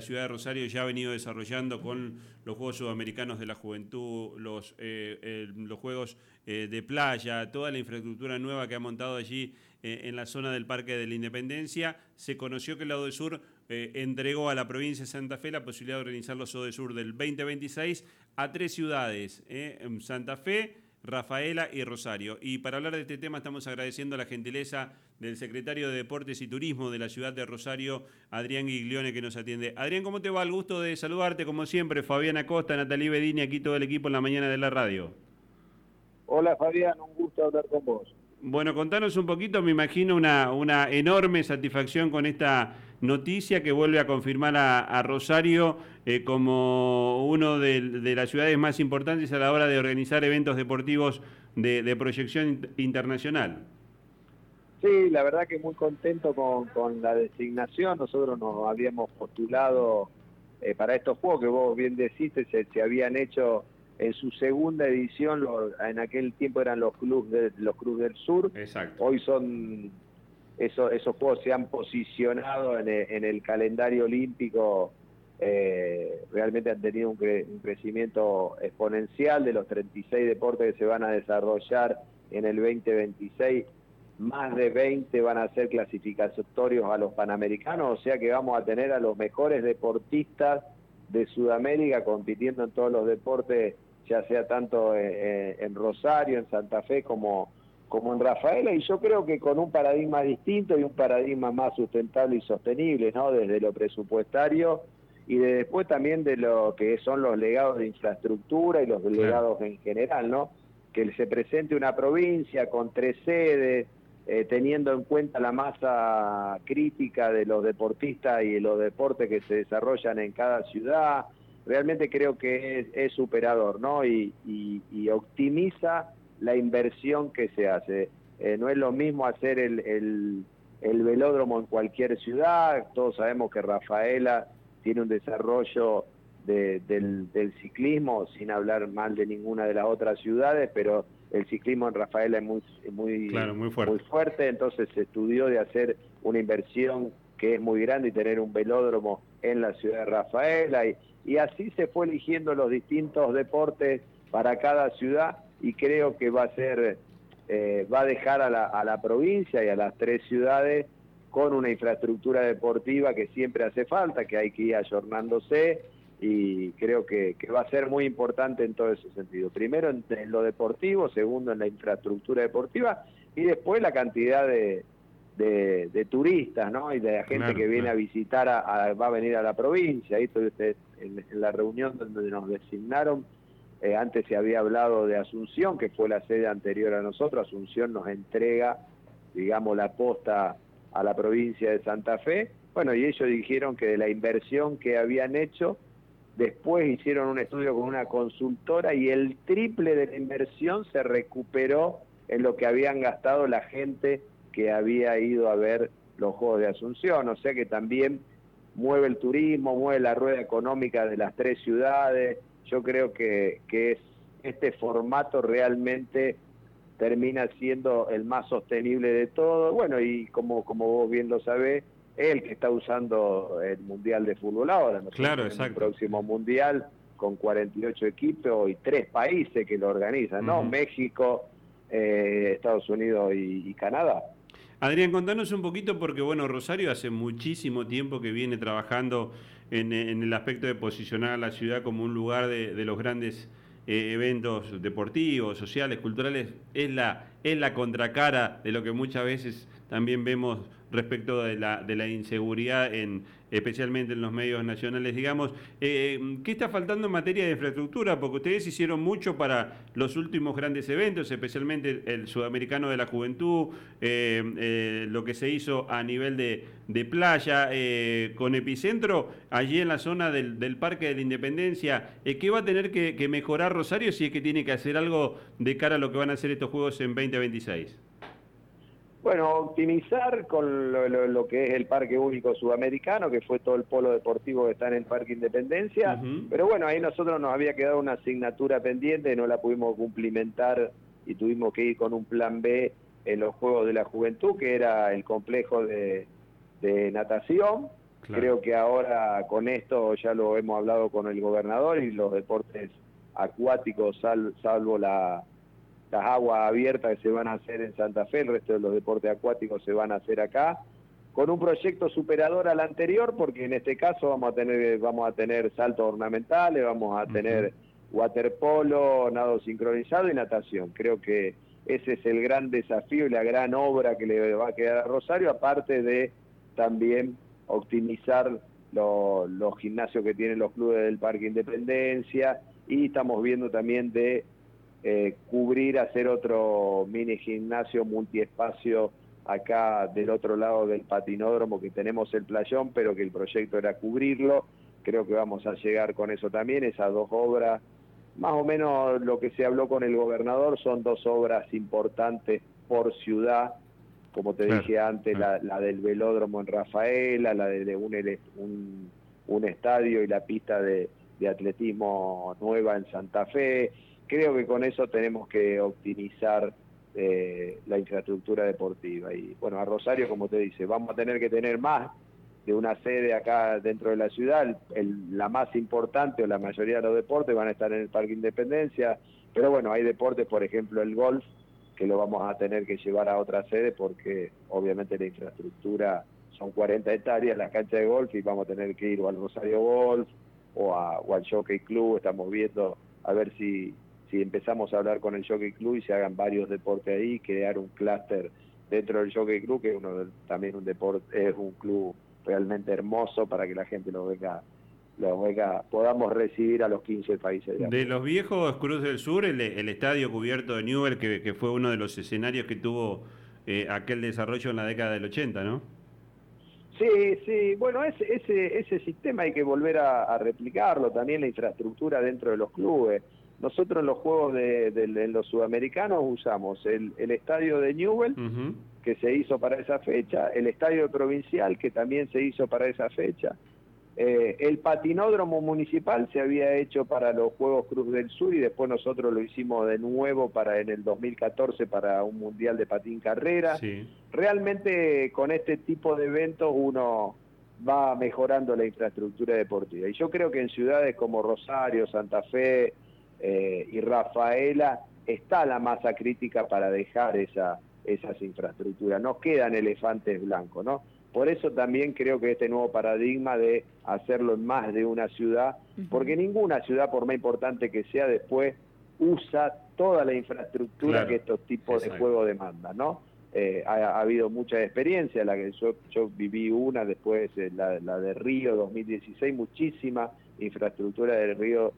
La ciudad de Rosario ya ha venido desarrollando con los Juegos Sudamericanos de la Juventud, los, eh, los Juegos eh, de Playa, toda la infraestructura nueva que ha montado allí eh, en la zona del Parque de la Independencia. Se conoció que el Lado del Sur entregó a la provincia de Santa Fe la posibilidad de organizar los Sur del 2026 a tres ciudades, Santa Fe, Rafaela y Rosario. Y para hablar de este tema estamos agradeciendo la gentileza del secretario de Deportes y Turismo de la ciudad de Rosario, Adrián Guiglione, que nos atiende. Adrián, ¿cómo te va? El gusto de saludarte, como siempre. Fabián Acosta, Natalie Bedini, aquí todo el equipo en la mañana de la radio. Hola Fabián, un gusto hablar con vos. Bueno, contanos un poquito, me imagino una, una enorme satisfacción con esta noticia que vuelve a confirmar a, Rosario eh, como uno de, las ciudades más importantes a la hora de organizar eventos deportivos de, proyección internacional. Sí, la verdad que muy contento con, la designación. Nosotros nos habíamos postulado eh, para estos juegos que vos bien decís, se, se habían hecho en su segunda edición, en aquel tiempo eran los clubes de, los clubes del sur. Exacto. Hoy son esos, esos juegos se han posicionado en el, calendario olímpico. Eh, realmente han tenido un, crecimiento exponencial de los 36 deportes que se van a desarrollar en el 2026 más de 20 van a ser clasificatorios a los Panamericanos, o sea que vamos a tener a los mejores deportistas de Sudamérica compitiendo en todos los deportes ya sea tanto eh, eh, en Rosario, en Santa Fe, como, como en Rafaela, y yo creo que con un paradigma distinto y un paradigma más sustentable y sostenible, ¿no? Desde lo presupuestario y de después también de lo que son los legados de infraestructura y los legados en general, ¿no? Que se presente una provincia con tres sedes, eh, teniendo en cuenta la masa crítica de los deportistas y de los deportes que se desarrollan en cada ciudad, realmente creo que es, superador, ¿no? Y, optimiza la inversión que se hace. Eh, no es lo mismo hacer el, velódromo en cualquier ciudad, todos sabemos que Rafaela tiene un desarrollo del, ciclismo, sin hablar mal de ninguna de las otras ciudades, pero el ciclismo en Rafaela es muy, muy, muy, fuerte. muy fuerte, entonces se estudió de hacer una inversión que es muy grande y tener un velódromo en la ciudad de Rafaela y, y así se fue eligiendo los distintos deportes para cada ciudad y creo que va a ser, eh, va a dejar a la, provincia y a las tres ciudades con una infraestructura deportiva que siempre hace falta, que hay que ir ayornándose y creo que, va a ser muy importante en todo ese sentido. Primero en, lo deportivo, segundo en la infraestructura deportiva y después la cantidad de, de, turistas, ¿no? Y de la gente que viene a visitar, va a venir a la provincia. Ahí en, la reunión donde nos designaron. Eh, antes se había hablado de Asunción, que fue la sede anterior a nosotros. Asunción nos entrega, digamos, la posta a la provincia de Santa Fe. Bueno, y ellos dijeron que de la inversión que habían hecho, después hicieron un estudio con una consultora y el triple de la inversión se recuperó en lo que habían gastado la gente que había ido a ver los Juegos de Asunción, o sea que también mueve el turismo, mueve la rueda económica de las tres ciudades, yo creo que, que es, este formato realmente termina siendo el más sostenible de todo, bueno, y como, como vos bien lo sabés, el que está usando el Mundial de Fútbol ahora, ¿no? Claro, exacto. El próximo Mundial con 48 equipos y tres países que lo organizan, ¿no? México, eh, Estados Unidos y Canadá. Adrián, contanos un poquito porque, bueno, Rosario hace muchísimo tiempo que viene trabajando en, el aspecto de posicionar a la ciudad como un lugar de, los grandes eh, eventos deportivos, sociales, culturales. Es la, es la contracara de lo que muchas veces también vemos respecto de la, de la inseguridad, en, especialmente en los medios nacionales, digamos. Eh, ¿Qué está faltando en materia de infraestructura? Porque ustedes hicieron mucho para los últimos grandes eventos, especialmente el, Sudamericano de la Juventud, eh, eh, lo que se hizo a nivel de, playa, con epicentro allí en la zona del, Parque de la Independencia. ¿Qué va a tener que, que mejorar Rosario si es que tiene que hacer algo de cara a lo que van a hacer estos Juegos en 2026? Bueno, optimizar con lo, que es el Parque Único Sudamericano, que fue todo el polo deportivo que está en el Parque Independencia, pero bueno, ahí nosotros nos había quedado una asignatura pendiente, no la pudimos cumplimentar y tuvimos que ir con un plan B en los Juegos de la Juventud, que era el complejo de, natación, Creo que ahora con esto ya lo hemos hablado con el gobernador y los deportes acuáticos, salvo la, las aguas abiertas que se van a hacer en Santa Fe, el resto de los deportes acuáticos se van a hacer acá, con un proyecto superador al anterior, porque en este caso vamos a tener, vamos a tener saltos ornamentales, vamos a tener waterpolo, nado sincronizado y natación. Creo que ese es el gran desafío y la gran obra que le va a quedar a Rosario, aparte de también optimizar los gimnasios que tienen los clubes del Parque Independencia y estamos viendo también de eh, cubrir, hacer otro mini gimnasio multiespacio acá del otro lado del patinódromo que tenemos el playón, pero que el proyecto era cubrirlo. Creo que vamos a llegar con eso también, esas dos obras. Más o menos lo que se habló con el gobernador son dos obras importantes por ciudad, como te dije antes, la, del velódromo en Rafaela, la de un, un, estadio y la pista de, de atletismo nueva en Santa Fe, creo que con eso tenemos que optimizar eh, la infraestructura deportiva. Y bueno, a Rosario, como te dice, vamos a tener que tener más de una sede acá dentro de la ciudad. la más importante o la mayoría de los deportes van a estar en el Parque Independencia, pero bueno, hay deportes, por ejemplo el golf, que lo vamos a tener que llevar a otra sede porque obviamente la infraestructura son 40 hectáreas la cancha de golf y vamos a tener que ir o al Rosario Golf o, a, o al Jockey Club, estamos viendo a ver si si empezamos a hablar con el Jockey Club y se hagan varios deportes ahí, crear un clúster dentro del Jockey Club, que uno también un deporte, es un club realmente hermoso para que la gente lo venga lo venga, podamos recibir a los 15 países. De, los viejos Cruz del Sur, el, estadio cubierto de Newell, que, fue uno de los escenarios que tuvo eh, aquel desarrollo en la década del 80, ¿no? Sí, sí, bueno, ese, ese, ese sistema hay que volver a replicarlo, también la infraestructura dentro de los clubes. Nosotros en los juegos de, los sudamericanos usamos el, estadio de Newell, que se hizo para esa fecha, el estadio provincial, que también se hizo para esa fecha. Eh, el patinódromo municipal se había hecho para los Juegos Cruz del Sur y después nosotros lo hicimos de nuevo para en el 2014 para un mundial de patín carrera. Realmente con este tipo de eventos uno va mejorando la infraestructura deportiva. Y yo creo que en ciudades como Rosario, Santa Fe, eh, y Rafaela está la masa crítica para dejar esa, esas infraestructuras. No quedan elefantes blancos, ¿no? Por eso también creo que este nuevo paradigma de hacerlo en más de una ciudad, porque ninguna ciudad, por más importante que sea, después usa toda la infraestructura que estos tipos de juegos demandan, ¿no? Eh, ha, habido mucha experiencia, la que yo, yo viví una, después eh, la, la de Río 2016, muchísima infraestructura del Río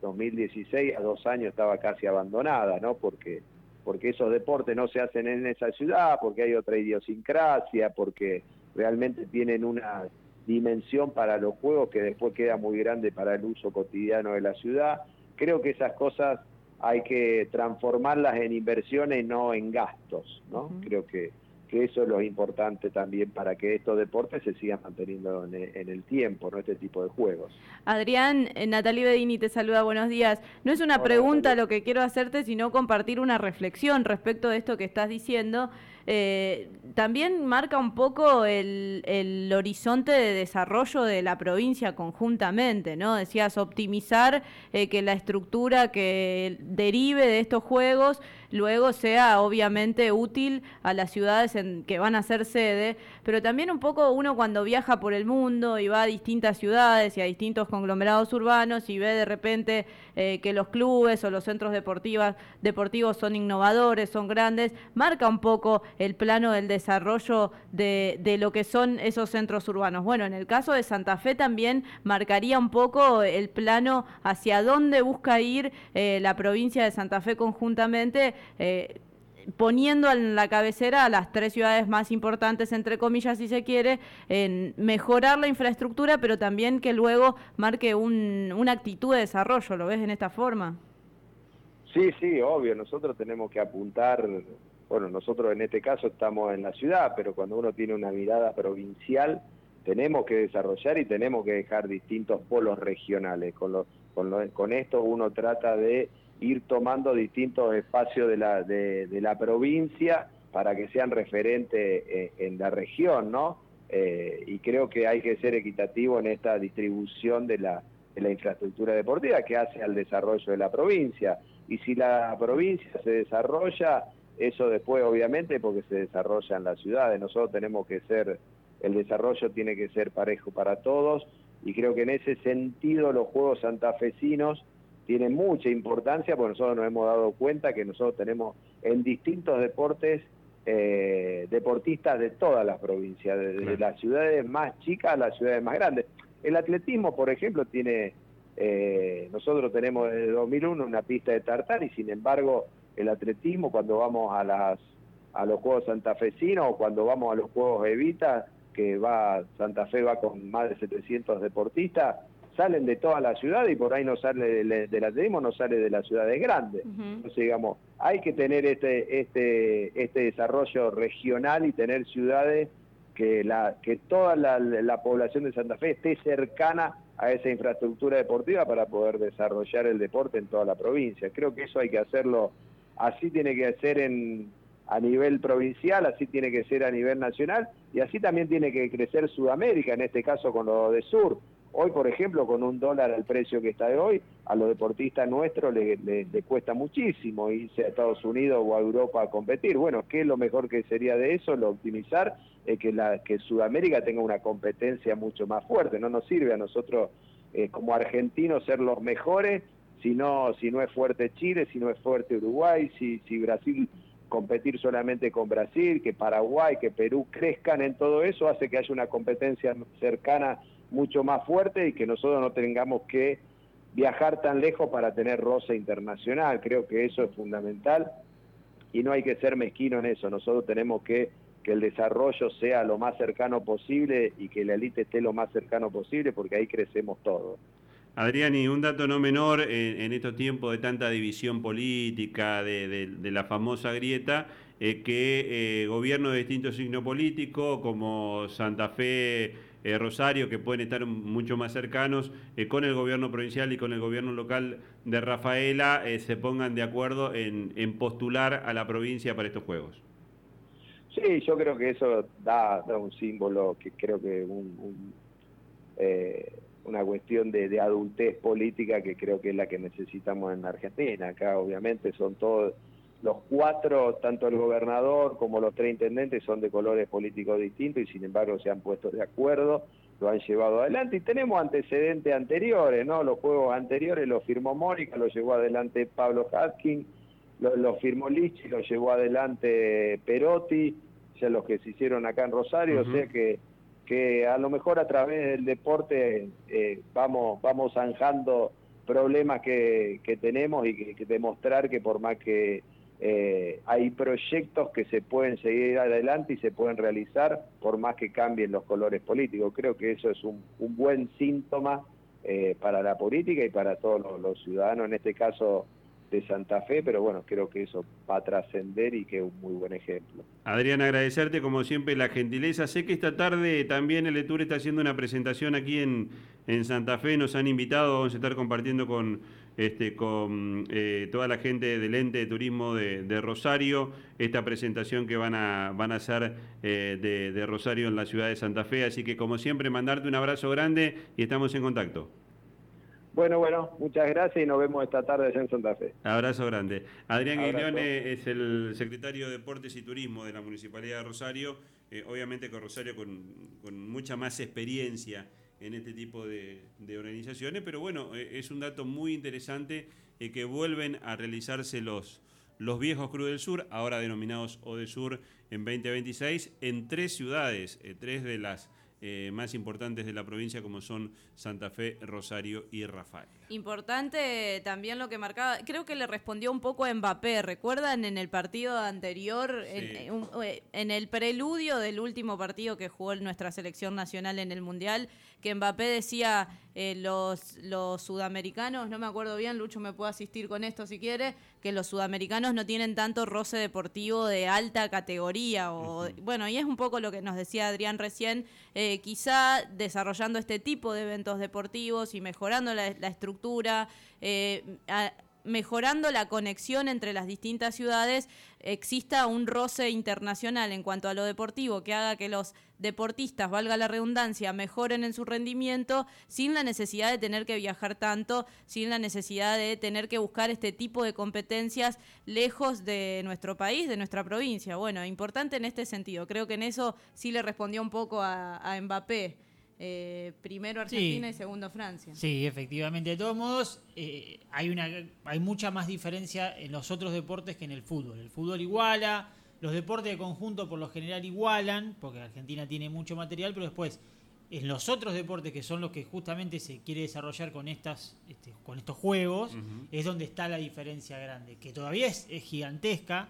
2016 eh, a dos años estaba casi abandonada, ¿no? Porque, porque esos deportes no se hacen en esa ciudad, porque hay otra idiosincrasia, porque realmente tienen una dimensión para los juegos que después queda muy grande para el uso cotidiano de la ciudad. Creo que esas cosas hay que transformarlas en inversiones, no en gastos, ¿no? Creo que que eso es lo importante también para que estos deportes se sigan manteniendo en el, tiempo, ¿no? Este tipo de juegos. Adrián, eh, Natalie Bedini te saluda, buenos días. No es una pregunta lo que quiero hacerte, sino compartir una reflexión respecto de esto que estás diciendo. Eh, también marca un poco el, el, horizonte de desarrollo de la provincia conjuntamente, ¿no? Decías optimizar eh, que la estructura que derive de estos juegos luego sea obviamente útil a las ciudades en que van a ser sede, pero también un poco uno cuando viaja por el mundo y va a distintas ciudades y a distintos conglomerados urbanos y ve de repente eh, que los clubes o los centros deportivos, son innovadores, son grandes, marca un poco el plano del desarrollo de, de lo que son esos centros urbanos. Bueno, en el caso de Santa Fe también marcaría un poco el plano hacia dónde busca ir eh, la provincia de Santa Fe conjuntamente eh, poniendo en la cabecera a las tres ciudades más importantes, entre comillas, si se quiere, en mejorar la infraestructura, pero también que luego marque una actitud de desarrollo. ¿Lo ves en esta forma? Sí, sí, obvio. Nosotros tenemos que apuntar, bueno, nosotros en este caso estamos en la ciudad, pero cuando uno tiene una mirada provincial, tenemos que desarrollar y tenemos que dejar distintos polos regionales. Con, con, con esto uno trata de ir tomando distintos espacios de la, de, la provincia para que sean referentes eh, en, la región, ¿no? eh, y creo que hay que ser equitativo en esta distribución de la, de la infraestructura deportiva que hace al desarrollo de la provincia. Y si la provincia se desarrolla, eso después obviamente porque se desarrolla en las ciudades. Nosotros tenemos que ser, el desarrollo tiene que ser parejo para todos y creo que en ese sentido los Juegos Santafesinos tienen mucha importancia porque nosotros nos hemos dado cuenta que nosotros tenemos en distintos deportes eh, deportistas de todas las provincias, desde las ciudades más chicas a las ciudades más grandes. El atletismo, por ejemplo, tiene, eh, nosotros tenemos desde 2001 una pista de tartar y sin embargo el atletismo cuando vamos a las a los Juegos santafesinos o cuando vamos a los Juegos Evita, que va Santa Fe va con más de 700 deportistas, salen de toda la ciudad y por ahí no sale del atletismo, no sale de las ciudades grandes. Entonces, digamos, hay que tener este, este, este desarrollo regional y tener ciudades que, la, que toda la, la población de Santa Fe esté cercana a esa infraestructura deportiva para poder desarrollar el deporte en toda la provincia. Creo que eso hay que hacerlo, así tiene que ser en, a nivel provincial, así tiene que ser a nivel nacional y así también tiene que crecer Sudamérica, en este caso con lo de Sur. Hoy, por ejemplo, con un dólar al precio que está de hoy, a los deportistas nuestros le, cuesta muchísimo irse a Estados Unidos o a Europa a competir. Bueno, ¿qué es lo mejor que sería de eso? Lo optimizar, es que, que Sudamérica tenga una competencia mucho más fuerte. No nos sirve a nosotros eh, como argentinos ser los mejores si no, si no es fuerte Chile, si no es fuerte Uruguay, si, si Brasil competir solamente con Brasil, que Paraguay, que Perú crezcan en todo eso, hace que haya una competencia cercana mucho más fuerte y que nosotros no tengamos que viajar tan lejos para tener roce internacional. Creo que eso es fundamental y no hay que ser mezquino en eso. Nosotros tenemos que que el desarrollo sea lo más cercano posible y que la élite esté lo más cercano posible porque ahí crecemos todos. Adrián, y un dato no menor, en, estos tiempos de tanta división política, de, la famosa grieta, eh, que gobiernos de distinto signo político, como Santa Fe, eh, Rosario, que pueden estar mucho más cercanos eh, con el gobierno provincial y con el gobierno local de Rafaela, eh, se pongan de acuerdo en, postular a la provincia para estos Juegos. Sí, yo creo que eso da, un símbolo, que creo que una cuestión de, de adultez política que creo que es la que necesitamos en Argentina. Acá obviamente son todos los cuatro, tanto el gobernador como los tres intendentes, son de colores políticos distintos y sin embargo se han puesto de acuerdo, lo han llevado adelante y tenemos antecedentes anteriores, ¿no? Los juegos anteriores los firmó Mónica, lo llevó adelante Pablo Hatkin, lo, firmó Lichi, lo llevó adelante Perotti, ya los que se hicieron acá en Rosario, o sea que que a lo mejor a través del deporte eh, vamos vamos zanjando problemas que, que tenemos y que demostrar que por más que eh, hay proyectos que se pueden seguir adelante y se pueden realizar por más que cambien los colores políticos. Creo que eso es un, buen síntoma eh, para la política y para todos los, ciudadanos, en este caso de Santa Fe, pero bueno, creo que eso va a trascender y que es un muy buen ejemplo. Adrián, agradecerte como siempre la gentileza. Sé que esta tarde también el ETUR está haciendo una presentación aquí en, en Santa Fe, nos han invitado, vamos a estar compartiendo con este, con eh, toda la gente del ente de turismo de, Rosario, esta presentación que van a, van a hacer eh, de, Rosario en la ciudad de Santa Fe. Así que como siempre, mandarte un abrazo grande y estamos en contacto. Bueno, bueno, muchas gracias y nos vemos esta tarde en Santa Fe. Abrazo grande. Adrián Guiglione es el secretario de Deportes y Turismo de la Municipalidad de Rosario, eh, obviamente con Rosario con, con mucha más experiencia en este tipo de, organizaciones, pero bueno, eh, es un dato muy interesante eh, que vuelven a realizarse los, los viejos Cruz del Sur, ahora denominados Sur en 2026, en tres ciudades, tres de las más importantes de la provincia como son Santa Fe, Rosario y Rafael. Importante también lo que marcaba, creo que le respondió un poco a Mbappé, ¿recuerdan en el partido anterior, en, el preludio del último partido que jugó nuestra selección nacional en el Mundial, que Mbappé decía eh, los, los sudamericanos, no me acuerdo bien, Lucho me puede asistir con esto si quiere, que los sudamericanos no tienen tanto roce deportivo de alta categoría, o bueno, y es un poco lo que nos decía Adrián recién, eh, quizá desarrollando este tipo de eventos deportivos y mejorando la, la estructura, eh, mejorando la conexión entre las distintas ciudades, exista un roce internacional en cuanto a lo deportivo que haga que los deportistas, valga la redundancia, mejoren en su rendimiento sin la necesidad de tener que viajar tanto, sin la necesidad de tener que buscar este tipo de competencias lejos de nuestro país, de nuestra provincia. Bueno, importante en este sentido. Creo que en eso sí le respondió un poco a Mbappé. Eh, primero Argentina y segundo Francia. Sí, efectivamente. De todos modos, eh, hay, una, hay mucha más diferencia en los otros deportes que en el fútbol. El fútbol iguala, los deportes de conjunto por lo general igualan, porque Argentina tiene mucho material, pero después en los otros deportes que son los que justamente se quiere desarrollar con estas este, con estos juegos es donde está la diferencia grande que todavía es, es, gigantesca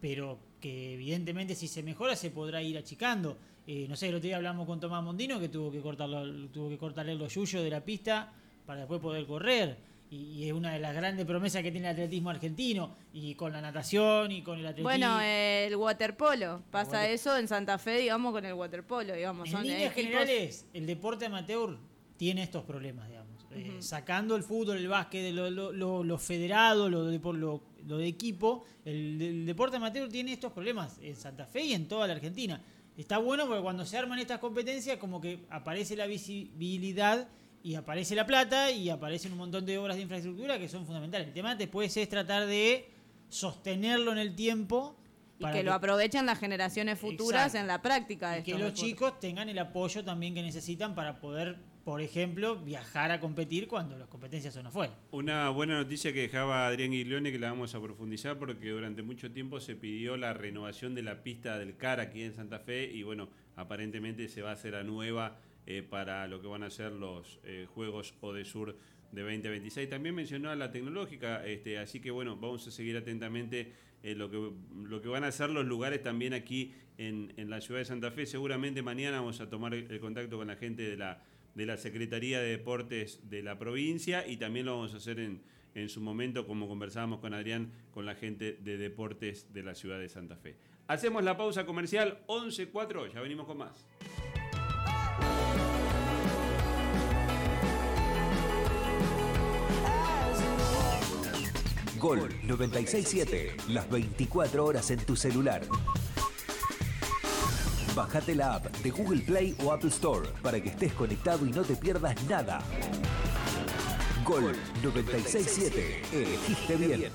pero que evidentemente si se mejora se podrá ir achicando eh, no sé, el otro día hablamos con Tomás Mondino que tuvo que cortarlo, tuvo que cortarle los yuyos de la pista para después poder correr. Y, es una de las grandes promesas que tiene el atletismo argentino. Y con la natación y con el atletismo. Bueno, el waterpolo. Pasa eso en Santa Fe, digamos, con el waterpolo. Digamos. En Son líneas generales, el deporte amateur tiene estos problemas, digamos. Uh -huh. eh, sacando el fútbol, el básquet, lo, lo, lo, lo federado, lo de, lo, lo de equipo, el, el deporte amateur tiene estos problemas en Santa Fe y en toda la Argentina está bueno porque cuando se arman estas competencias como que aparece la visibilidad y aparece la plata y aparecen un montón de obras de infraestructura que son fundamentales. El tema después es tratar de sostenerlo en el tiempo. Y que, que, lo aprovechen las generaciones futuras Exacto. en la práctica. De y que los chicos tengan el apoyo también que necesitan para poder, por ejemplo, viajar a competir cuando las competencias son afuera. Una buena noticia que dejaba Adrián Guiglione que la vamos a profundizar porque durante mucho tiempo se pidió la renovación de la pista del CAR aquí en Santa Fe y bueno, aparentemente se va a hacer a nueva eh, para lo que van a ser los eh, Juegos Odesur de 2026. También mencionó a la tecnológica, este, así que bueno, vamos a seguir atentamente eh, lo, que, lo que van a ser los lugares también aquí en, en, la ciudad de Santa Fe. Seguramente mañana vamos a tomar el contacto con la gente de la, de la Secretaría de Deportes de la provincia y también lo vamos a hacer en, en su momento, como conversábamos con Adrián, con la gente de deportes de la ciudad de Santa Fe. Hacemos la pausa comercial 11.4, ya venimos con más. Gol 967, las 24 horas en tu celular. Bájate la app de Google Play o Apple Store para que estés conectado y no te pierdas nada. Gol 967, elegiste bien.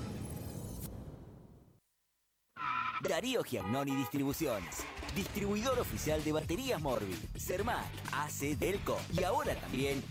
Darío Giannoni Distribuciones. Distribuidor oficial de baterías Morbi, Cermac, AC Delco y ahora también